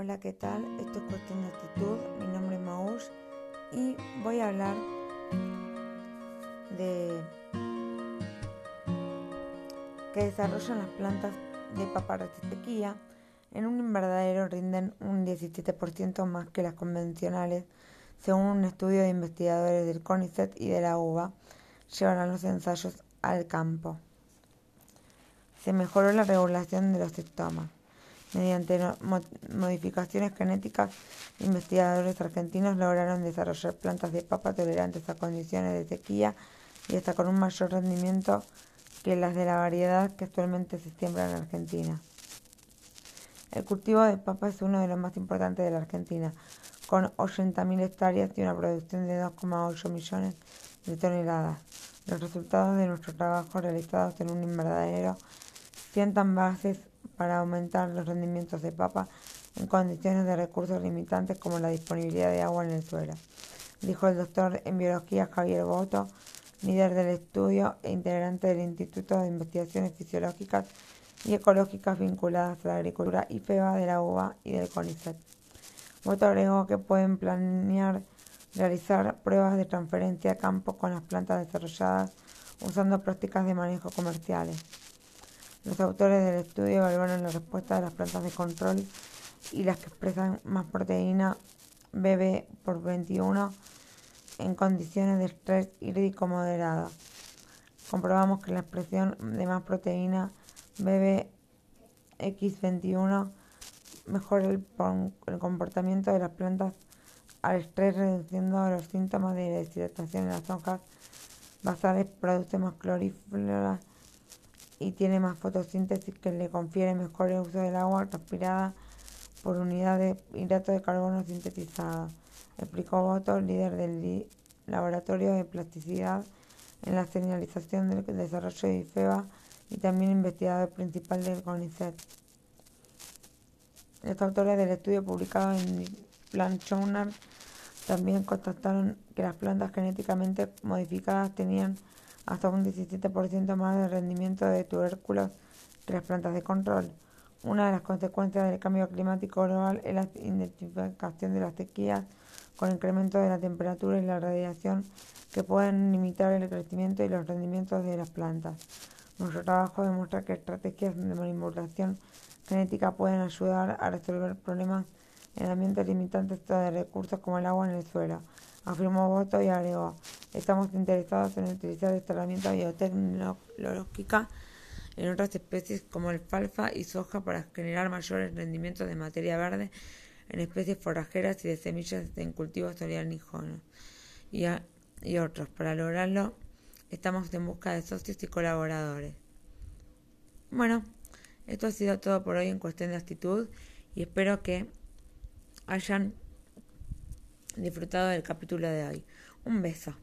Hola, ¿qué tal? Esto es cuestión de actitud. Mi nombre es Maush y voy a hablar de que desarrollan las plantas de paparatistequía en un invernadero rinden un 17% más que las convencionales, según un estudio de investigadores del CONICET y de la UBA, llevarán los ensayos al campo. Se mejoró la regulación de los estomas. Mediante modificaciones genéticas, investigadores argentinos lograron desarrollar plantas de papa tolerantes a condiciones de sequía y hasta con un mayor rendimiento que las de la variedad que actualmente se siembra en Argentina. El cultivo de papa es uno de los más importantes de la Argentina, con 80.000 hectáreas y una producción de 2,8 millones de toneladas. Los resultados de nuestro trabajo realizados en un invernadero sientan bases para aumentar los rendimientos de papa en condiciones de recursos limitantes como la disponibilidad de agua en el suelo, dijo el doctor en biología Javier Boto, líder del estudio e integrante del Instituto de Investigaciones Fisiológicas y Ecológicas vinculadas a la agricultura IFEBA de la UBA y del CONICET. Boto agregó que pueden planear realizar pruebas de transferencia a campo con las plantas desarrolladas usando prácticas de manejo comerciales. Los autores del estudio evaluaron la respuesta de las plantas de control y las que expresan más proteína BB por 21 en condiciones de estrés hídrico moderado. Comprobamos que la expresión de más proteína BBX21 mejora el, comportamiento de las plantas al estrés, reduciendo los síntomas de deshidratación en las hojas basales, produce más clorífera y tiene más fotosíntesis que le confiere mejor el uso del agua respirada por unidad de hidrato de carbono sintetizado, explicó Boto, líder del laboratorio de plasticidad en la señalización del desarrollo de IFEBA y también investigador principal del CONICET. Los autores del estudio publicado en Plant Journal también constataron que las plantas genéticamente modificadas tenían hasta un 17% más de rendimiento de tubérculos que las plantas de control. Una de las consecuencias del cambio climático global es la intensificación de las sequías con incremento de la temperatura y la radiación que pueden limitar el crecimiento y los rendimientos de las plantas. Nuestro trabajo demuestra que estrategias de manipulación genética pueden ayudar a resolver problemas en ambientes limitantes de recursos como el agua en el suelo afirmó Boto y agregó, estamos interesados en utilizar esta herramienta biotecnológica en otras especies como el falfa y soja para generar mayores rendimientos de materia verde en especies forrajeras y de semillas en cultivos oleaginosas y, y otros. Para lograrlo, estamos en busca de socios y colaboradores. Bueno, esto ha sido todo por hoy en cuestión de actitud y espero que hayan disfrutado del capítulo de hoy. Un beso.